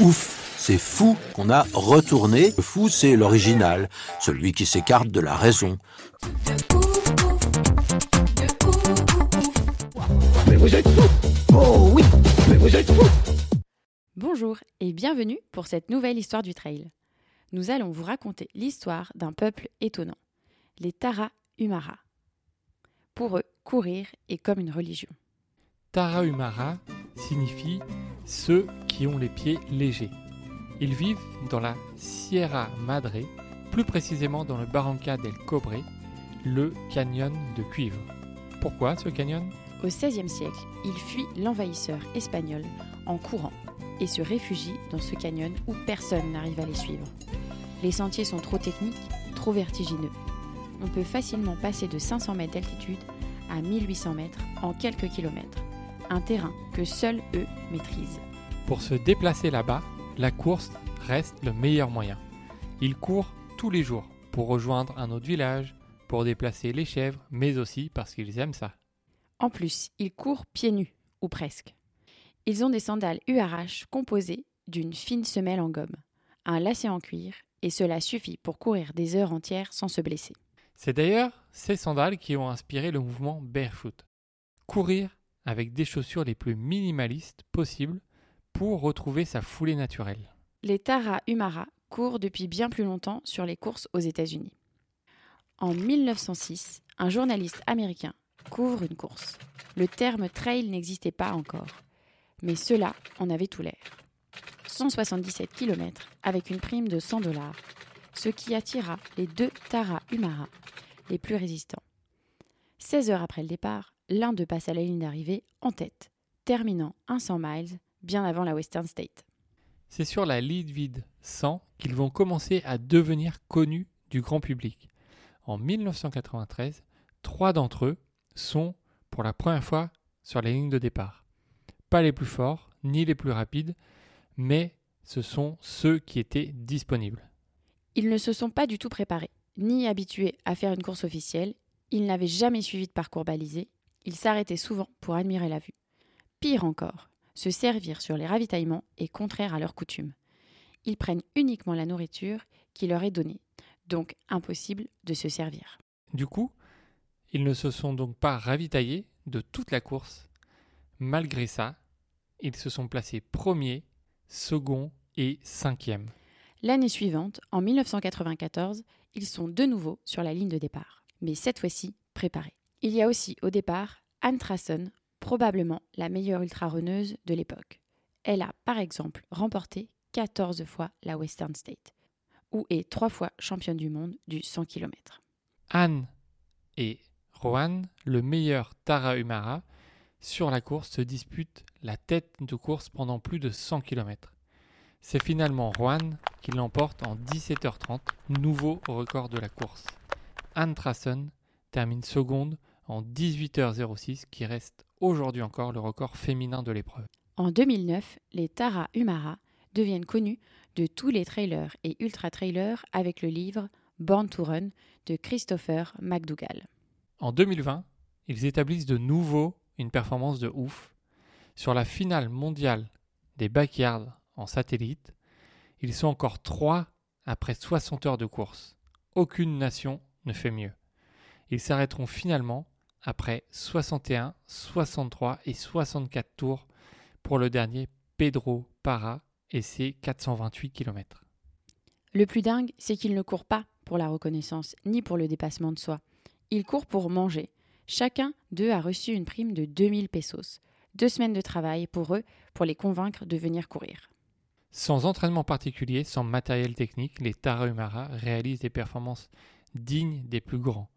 Ouf, c'est fou qu'on a retourné. Le fou, c'est l'original, celui qui s'écarte de la raison. Bonjour et bienvenue pour cette nouvelle histoire du trail. Nous allons vous raconter l'histoire d'un peuple étonnant, les Tarahumara. Pour eux, courir est comme une religion. Tarahumara signifie ceux qui ont les pieds légers. Ils vivent dans la Sierra Madre, plus précisément dans le Barranca del Cobre, le canyon de cuivre. Pourquoi ce canyon? Au XVIe siècle, ils fuient l'envahisseur espagnol en courant et se réfugient dans ce canyon où personne n'arrive à les suivre. Les sentiers sont trop techniques, trop vertigineux. On peut facilement passer de 500 mètres d'altitude à 1800 mètres en quelques kilomètres, un terrain que seuls eux maîtrisent. Pour se déplacer là-bas, la course reste le meilleur moyen. Ils courent tous les jours pour rejoindre un autre village, pour déplacer les chèvres, mais aussi parce qu'ils aiment ça. En plus, ils courent pieds nus, ou presque. Ils ont des sandales URH composées d'une fine semelle en gomme, un lacet en cuir, et cela suffit pour courir des heures entières sans se blesser. C'est d'ailleurs ces sandales qui ont inspiré le mouvement barefoot. Courir avec des chaussures les plus minimalistes possibles pour retrouver sa foulée naturelle. Les Tarahumara courent depuis bien plus longtemps sur les courses aux États-Unis. En 1906, un journaliste américain couvre une course. Le terme trail n'existait pas encore, mais cela en avait tout l'air. 177 km avec une prime de 100 dollars, ce qui attira les deux Tarahumara les plus résistants. 16 heures après le départ, l'un d'eux passe à la ligne d'arrivée en tête, terminant un 100 miles bien avant la Western State. C'est sur la lead vide 100 qu'ils vont commencer à devenir connus du grand public. En 1993, trois d'entre eux sont pour la première fois sur les lignes de départ. Pas les plus forts, ni les plus rapides, mais ce sont ceux qui étaient disponibles. Ils ne se sont pas du tout préparés, ni habitués à faire une course officielle, ils n'avaient jamais suivi de parcours balisé, ils s'arrêtaient souvent pour admirer la vue. Pire encore, se servir sur les ravitaillements est contraire à leur coutume. Ils prennent uniquement la nourriture qui leur est donnée, donc impossible de se servir. Du coup, ils ne se sont donc pas ravitaillés de toute la course. Malgré ça, ils se sont placés premiers, seconds et cinquièmes. L'année suivante, en 1994, ils sont de nouveau sur la ligne de départ, mais cette fois-ci préparés. Il y a aussi au départ Anne Trason, probablement la meilleure ultra-runneuse de l'époque. Elle a par exemple remporté 14 fois la Western State, ou est trois fois championne du monde du 100 km. Anne et Rohan, le meilleur Tarahumara, sur la course se disputent la tête de course pendant plus de 100 km. C'est finalement Rohan qui l'emporte en 17h30, nouveau record de la course. Anne Trassen termine seconde en 18h06, qui reste aujourd'hui encore le record féminin de l'épreuve. En 2009, les Tarahumara deviennent connus de tous les trailers et ultra-trailers avec le livre Born to Run de Christopher McDougall. En 2020, ils établissent de nouveau une performance de ouf. Sur la finale mondiale des backyards en satellite, ils sont encore trois après 60 heures de course. Aucune nation ne fait mieux. Ils s'arrêteront finalement après 61, 63 et 64 tours pour le dernier Pedro Para et ses 428 km. Le plus dingue, c'est qu'ils ne courent pas pour la reconnaissance ni pour le dépassement de soi. Ils courent pour manger. Chacun d'eux a reçu une prime de 2000 pesos. Deux semaines de travail pour eux pour les convaincre de venir courir. Sans entraînement particulier, sans matériel technique, les Tarahumara réalisent des performances dignes des plus grands.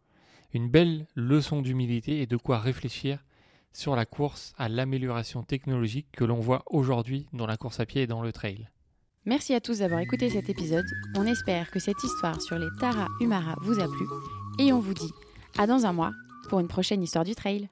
Une belle leçon d'humilité et de quoi réfléchir sur la course à l'amélioration technologique que l'on voit aujourd'hui dans la course à pied et dans le trail. Merci à tous d'avoir écouté cet épisode. On espère que cette histoire sur les Tara Umara vous a plu et on vous dit à dans un mois pour une prochaine histoire du trail.